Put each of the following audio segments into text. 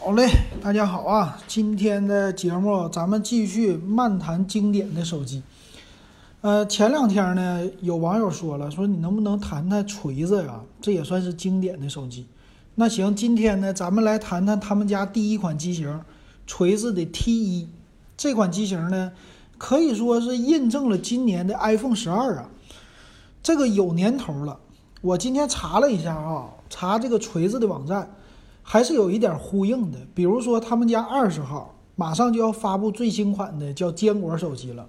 好嘞，大家好啊！今天的节目咱们继续漫谈经典的手机。呃，前两天呢，有网友说了，说你能不能谈谈锤子呀？这也算是经典的手机。那行，今天呢，咱们来谈谈他们家第一款机型，锤子的 T1。这款机型呢，可以说是印证了今年的 iPhone 十二啊。这个有年头了。我今天查了一下啊，查这个锤子的网站。还是有一点呼应的，比如说他们家二十号马上就要发布最新款的叫坚果手机了，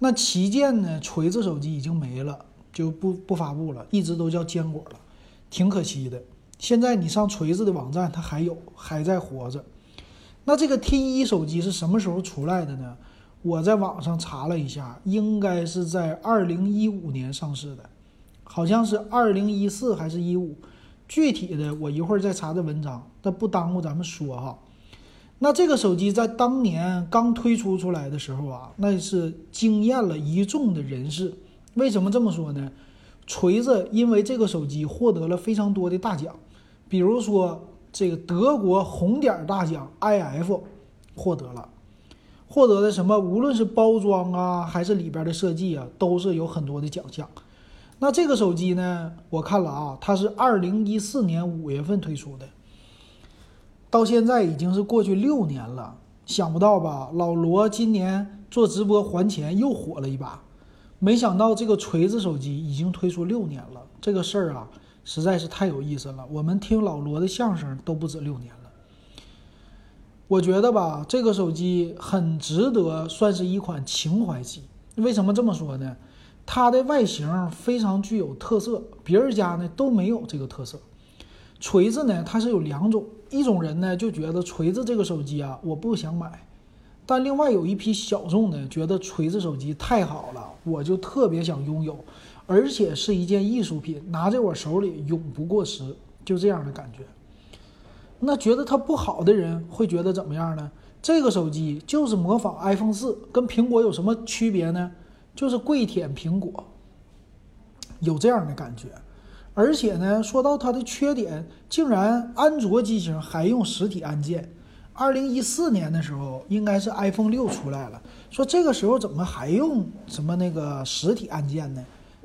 那旗舰呢锤子手机已经没了，就不不发布了，一直都叫坚果了，挺可惜的。现在你上锤子的网站，它还有还在活着。那这个 T 一手机是什么时候出来的呢？我在网上查了一下，应该是在二零一五年上市的，好像是二零一四还是一五。具体的我一会儿再查这文章，那不耽误咱们说哈。那这个手机在当年刚推出出来的时候啊，那是惊艳了一众的人士。为什么这么说呢？锤子因为这个手机获得了非常多的大奖，比如说这个德国红点大奖 IF 获得了，获得的什么？无论是包装啊，还是里边的设计啊，都是有很多的奖项。那这个手机呢？我看了啊，它是二零一四年五月份推出的，到现在已经是过去六年了。想不到吧？老罗今年做直播还钱又火了一把。没想到这个锤子手机已经推出六年了，这个事儿啊，实在是太有意思了。我们听老罗的相声都不止六年了。我觉得吧，这个手机很值得算是一款情怀机。为什么这么说呢？它的外形非常具有特色，别人家呢都没有这个特色。锤子呢，它是有两种，一种人呢就觉得锤子这个手机啊，我不想买，但另外有一批小众的觉得锤子手机太好了，我就特别想拥有，而且是一件艺术品，拿在我手里永不过时，就这样的感觉。那觉得它不好的人会觉得怎么样呢？这个手机就是模仿 iPhone 四，跟苹果有什么区别呢？就是跪舔苹果，有这样的感觉，而且呢，说到它的缺点，竟然安卓机型还用实体按键。二零一四年的时候，应该是 iPhone 六出来了，说这个时候怎么还用什么那个实体按键呢？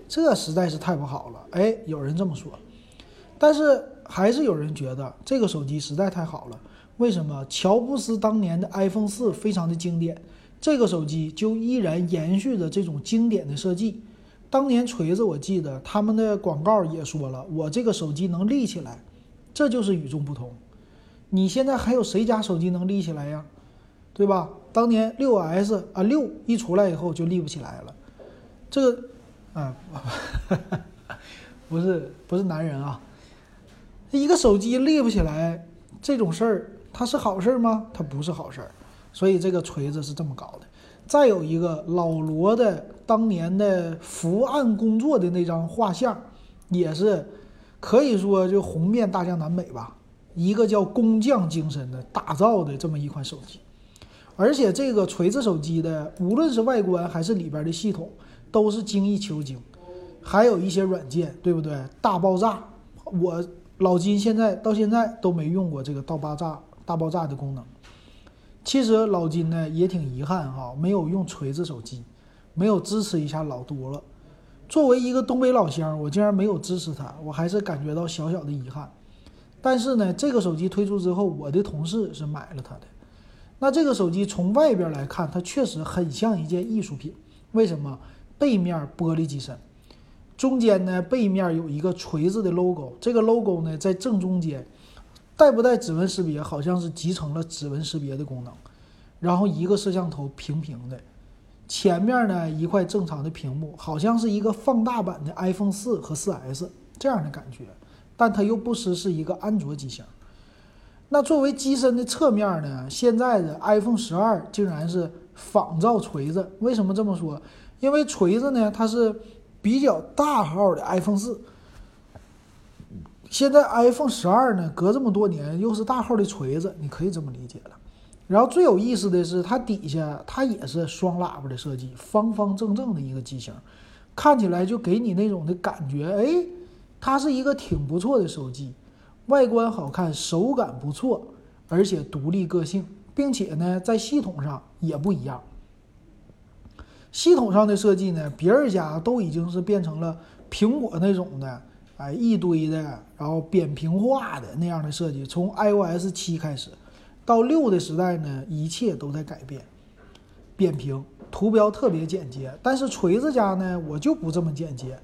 这实在是太不好了。哎，有人这么说，但是还是有人觉得这个手机实在太好了。为什么？乔布斯当年的 iPhone 四非常的经典。这个手机就依然延续着这种经典的设计。当年锤子，我记得他们的广告也说了，我这个手机能立起来，这就是与众不同。你现在还有谁家手机能立起来呀？对吧？当年六 S 啊六一出来以后就立不起来了。这个，啊，不是不是男人啊，一个手机立不起来这种事儿，它是好事吗？它不是好事儿。所以这个锤子是这么搞的，再有一个老罗的当年的伏案工作的那张画像，也是可以说就红遍大江南北吧。一个叫工匠精神的打造的这么一款手机，而且这个锤子手机的无论是外观还是里边的系统都是精益求精，还有一些软件，对不对？大爆炸，我老金现在到现在都没用过这个大爆炸大爆炸的功能。其实老金呢也挺遗憾哈，没有用锤子手机，没有支持一下老多了。作为一个东北老乡，我竟然没有支持他，我还是感觉到小小的遗憾。但是呢，这个手机推出之后，我的同事是买了它的。那这个手机从外边来看，它确实很像一件艺术品。为什么？背面玻璃机身，中间呢背面有一个锤子的 logo，这个 logo 呢在正中间。带不带指纹识别？好像是集成了指纹识别的功能，然后一个摄像头平平的，前面呢一块正常的屏幕，好像是一个放大版的 iPhone 四和四 S 这样的感觉，但它又不失是一个安卓机型。那作为机身的侧面呢，现在的 iPhone 十二竟然是仿造锤子。为什么这么说？因为锤子呢，它是比较大号的 iPhone 四。现在 iPhone 十二呢，隔这么多年又是大号的锤子，你可以这么理解了。然后最有意思的是，它底下它也是双喇叭的设计，方方正正的一个机型，看起来就给你那种的感觉，哎，它是一个挺不错的手机，外观好看，手感不错，而且独立个性，并且呢，在系统上也不一样。系统上的设计呢，别人家都已经是变成了苹果那种的，哎，一堆的，然后扁平化的那样的设计。从 iOS 七开始到六的时代呢，一切都在改变，扁平，图标特别简洁。但是锤子家呢，我就不这么简洁，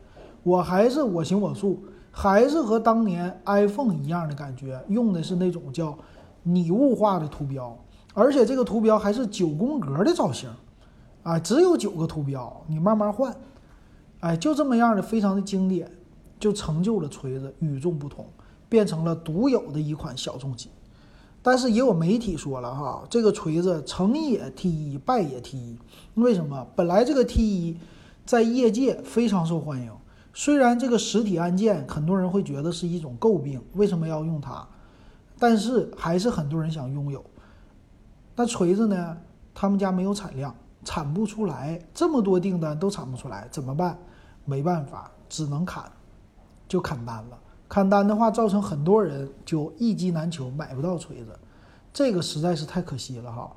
我还是我行我素，还是和当年 iPhone 一样的感觉，用的是那种叫拟物化的图标，而且这个图标还是九宫格的造型。啊，只有九个图标，你慢慢换，哎，就这么样的，非常的经典，就成就了锤子与众不同，变成了独有的一款小众机。但是也有媒体说了哈，这个锤子成也 T 一，败也 T 一。为什么？本来这个 T 一在业界非常受欢迎，虽然这个实体按键很多人会觉得是一种诟病，为什么要用它？但是还是很多人想拥有。那锤子呢？他们家没有产量。产不出来，这么多订单都产不出来，怎么办？没办法，只能砍，就砍单了。砍单的话，造成很多人就一机难求，买不到锤子，这个实在是太可惜了哈。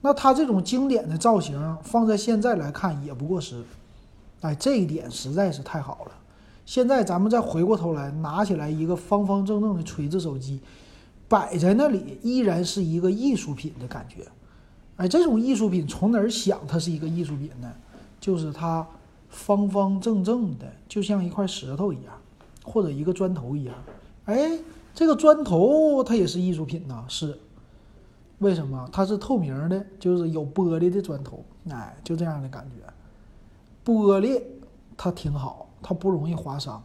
那它这种经典的造型放在现在来看也不过时，哎，这一点实在是太好了。现在咱们再回过头来拿起来一个方方正正的锤子手机，摆在那里依然是一个艺术品的感觉。哎，这种艺术品从哪儿想它是一个艺术品呢？就是它方方正正的，就像一块石头一样，或者一个砖头一样。哎，这个砖头它也是艺术品呐，是。为什么？它是透明的，就是有玻璃的砖头。哎，就这样的感觉。玻璃它挺好，它不容易划伤。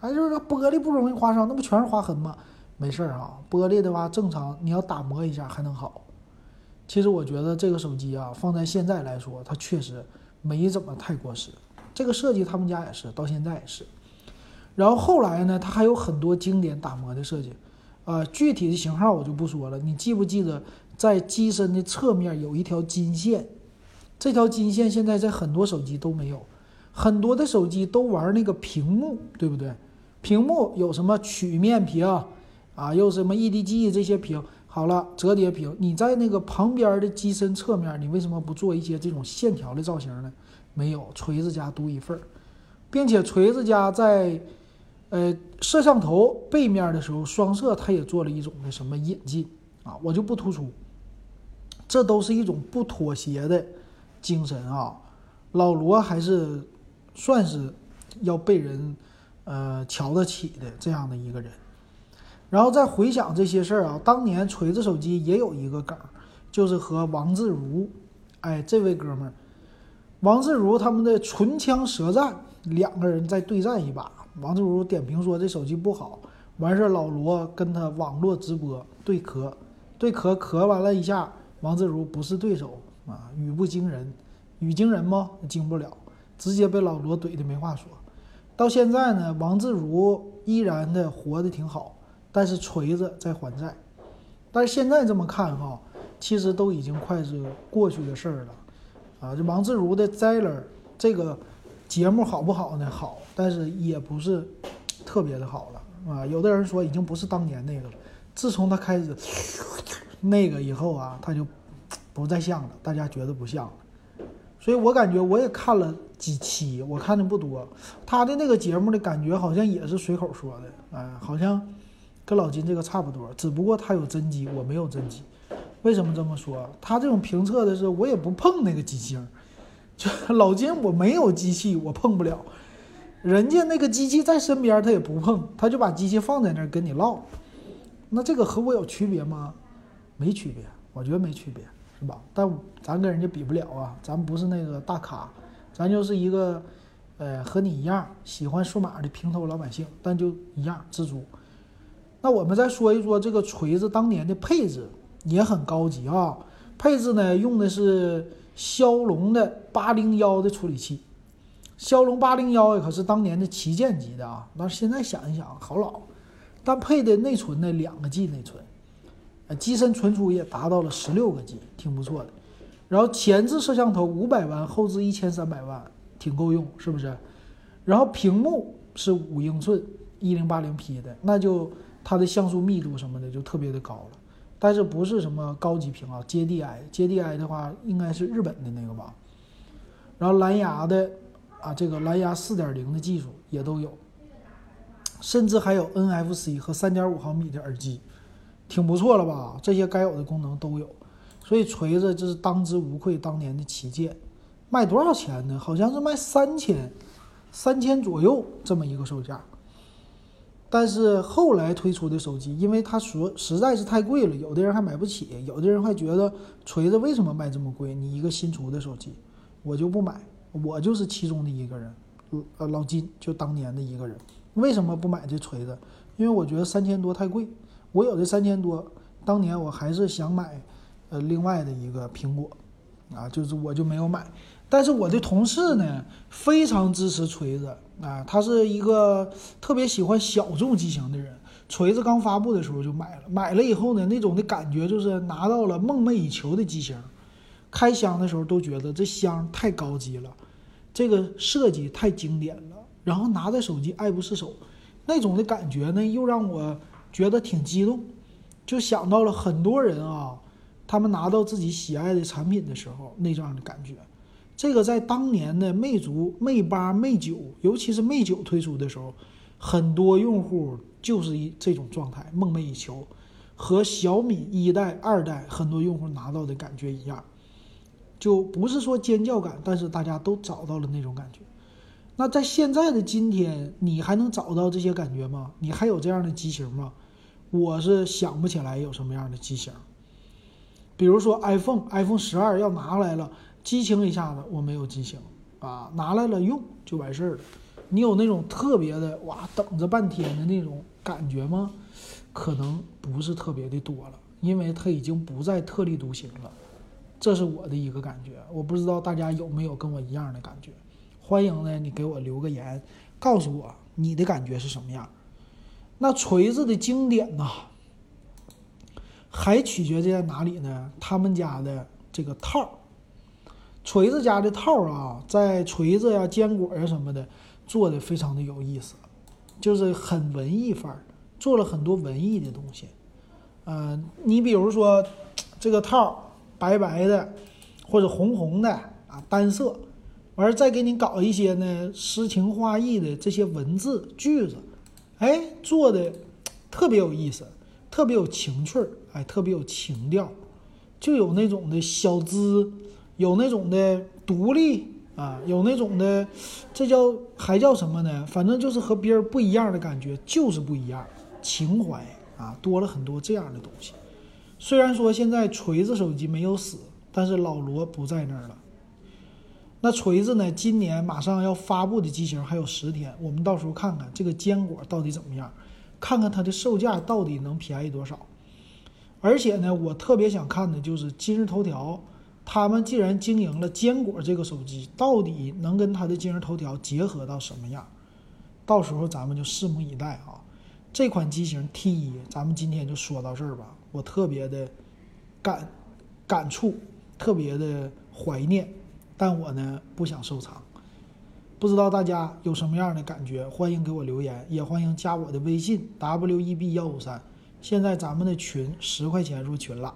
哎，就是说玻璃不容易划伤，那不全是划痕吗？没事儿啊，玻璃的话正常，你要打磨一下还能好。其实我觉得这个手机啊，放在现在来说，它确实没怎么太过时。这个设计他们家也是，到现在也是。然后后来呢，它还有很多经典打磨的设计，啊，具体的型号我就不说了。你记不记得在机身的侧面有一条金线？这条金线现在在很多手机都没有，很多的手机都玩那个屏幕，对不对？屏幕有什么曲面屏啊，又什么 EDG 这些屏。好了，折叠屏，你在那个旁边的机身侧面，你为什么不做一些这种线条的造型呢？没有，锤子家独一份儿，并且锤子家在，呃，摄像头背面的时候，双摄它也做了一种的什么引进啊，我就不突出，这都是一种不妥协的精神啊。老罗还是算是要被人呃瞧得起的这样的一个人。然后再回想这些事儿啊，当年锤子手机也有一个梗，就是和王自如，哎，这位哥们儿，王自如他们的唇枪舌战，两个人在对战一把。王自如点评说这手机不好，完事儿老罗跟他网络直播对磕，对磕磕完了一下，王自如不是对手啊，语不惊人，语惊人吗？惊不了，直接被老罗怼的没话说。到现在呢，王自如依然的活得挺好。但是锤子在还债，但是现在这么看哈，其实都已经快是过去的事儿了，啊，这王自如的《摘棱》这个节目好不好呢？好，但是也不是特别的好了啊。有的人说已经不是当年那个了，自从他开始那个以后啊，他就不再像了，大家觉得不像了。所以我感觉我也看了几期，我看的不多，他的那个节目的感觉好像也是随口说的，哎，好像。跟老金这个差不多，只不过他有真机，我没有真机。为什么这么说？他这种评测的是，我也不碰那个机芯儿。老金，我没有机器，我碰不了。人家那个机器在身边，他也不碰，他就把机器放在那儿跟你唠。那这个和我有区别吗？没区别，我觉得没区别，是吧？但咱跟人家比不了啊，咱不是那个大咖，咱就是一个，呃，和你一样喜欢数码的平头老百姓，但就一样知足。那我们再说一说这个锤子当年的配置也很高级啊，配置呢用的是骁龙的八零幺的处理器，骁龙八零幺可是当年的旗舰级的啊。那现在想一想，好老，但配的内存呢两个 G 内存，呃，机身存储也达到了十六个 G，挺不错的。然后前置摄像头五百万，后置一千三百万，挺够用，是不是？然后屏幕是五英寸一零八零 P 的，那就。它的像素密度什么的就特别的高了，但是不是什么高级屏啊，JDI，JDI 的话应该是日本的那个吧。然后蓝牙的啊，这个蓝牙四点零的技术也都有，甚至还有 NFC 和三点五毫米的耳机，挺不错了吧？这些该有的功能都有，所以锤子这是当之无愧当年的旗舰。卖多少钱呢？好像是卖三千，三千左右这么一个售价。但是后来推出的手机，因为它说实在是太贵了，有的人还买不起，有的人还觉得锤子为什么卖这么贵？你一个新出的手机，我就不买。我就是其中的一个人，呃，老金就当年的一个人，为什么不买这锤子？因为我觉得三千多太贵。我有这三千多，当年我还是想买，呃，另外的一个苹果，啊，就是我就没有买。但是我的同事呢，非常支持锤子啊，他是一个特别喜欢小众机型的人。锤子刚发布的时候就买了，买了以后呢，那种的感觉就是拿到了梦寐以求的机型。开箱的时候都觉得这箱太高级了，这个设计太经典了，然后拿在手机爱不释手，那种的感觉呢，又让我觉得挺激动，就想到了很多人啊，他们拿到自己喜爱的产品的时候那样的感觉。这个在当年的魅族、魅八、魅九，尤其是魅九推出的时候，很多用户就是一这种状态，梦寐以求，和小米一代、二代很多用户拿到的感觉一样，就不是说尖叫感，但是大家都找到了那种感觉。那在现在的今天，你还能找到这些感觉吗？你还有这样的机型吗？我是想不起来有什么样的机型。比如说 iPhone，iPhone 十二要拿来了。激情一下子，我没有激情啊，拿来了用就完事儿了。你有那种特别的哇，等着半天的那种感觉吗？可能不是特别的多了，因为它已经不再特立独行了。这是我的一个感觉，我不知道大家有没有跟我一样的感觉。欢迎呢，你给我留个言，告诉我你的感觉是什么样。那锤子的经典呐，还取决于在哪里呢？他们家的这个套。锤子家的套啊，在锤子呀、坚果呀什么的做的非常的有意思，就是很文艺范儿，做了很多文艺的东西。嗯，你比如说这个套白白的或者红红的啊，单色，完再给你搞一些呢诗情画意的这些文字句子，哎，做的特别有意思，特别有情趣儿，哎，特别有情调，就有那种的小资。有那种的独立啊，有那种的，这叫还叫什么呢？反正就是和别人不一样的感觉，就是不一样，情怀啊，多了很多这样的东西。虽然说现在锤子手机没有死，但是老罗不在那儿了。那锤子呢？今年马上要发布的机型还有十天，我们到时候看看这个坚果到底怎么样，看看它的售价到底能便宜多少。而且呢，我特别想看的就是今日头条。他们既然经营了坚果这个手机，到底能跟它的今日头条结合到什么样？到时候咱们就拭目以待啊！这款机型 T 一，咱们今天就说到这儿吧。我特别的感感触，特别的怀念，但我呢不想收藏。不知道大家有什么样的感觉？欢迎给我留言，也欢迎加我的微信 w e b 幺五三。现在咱们的群十块钱入群了。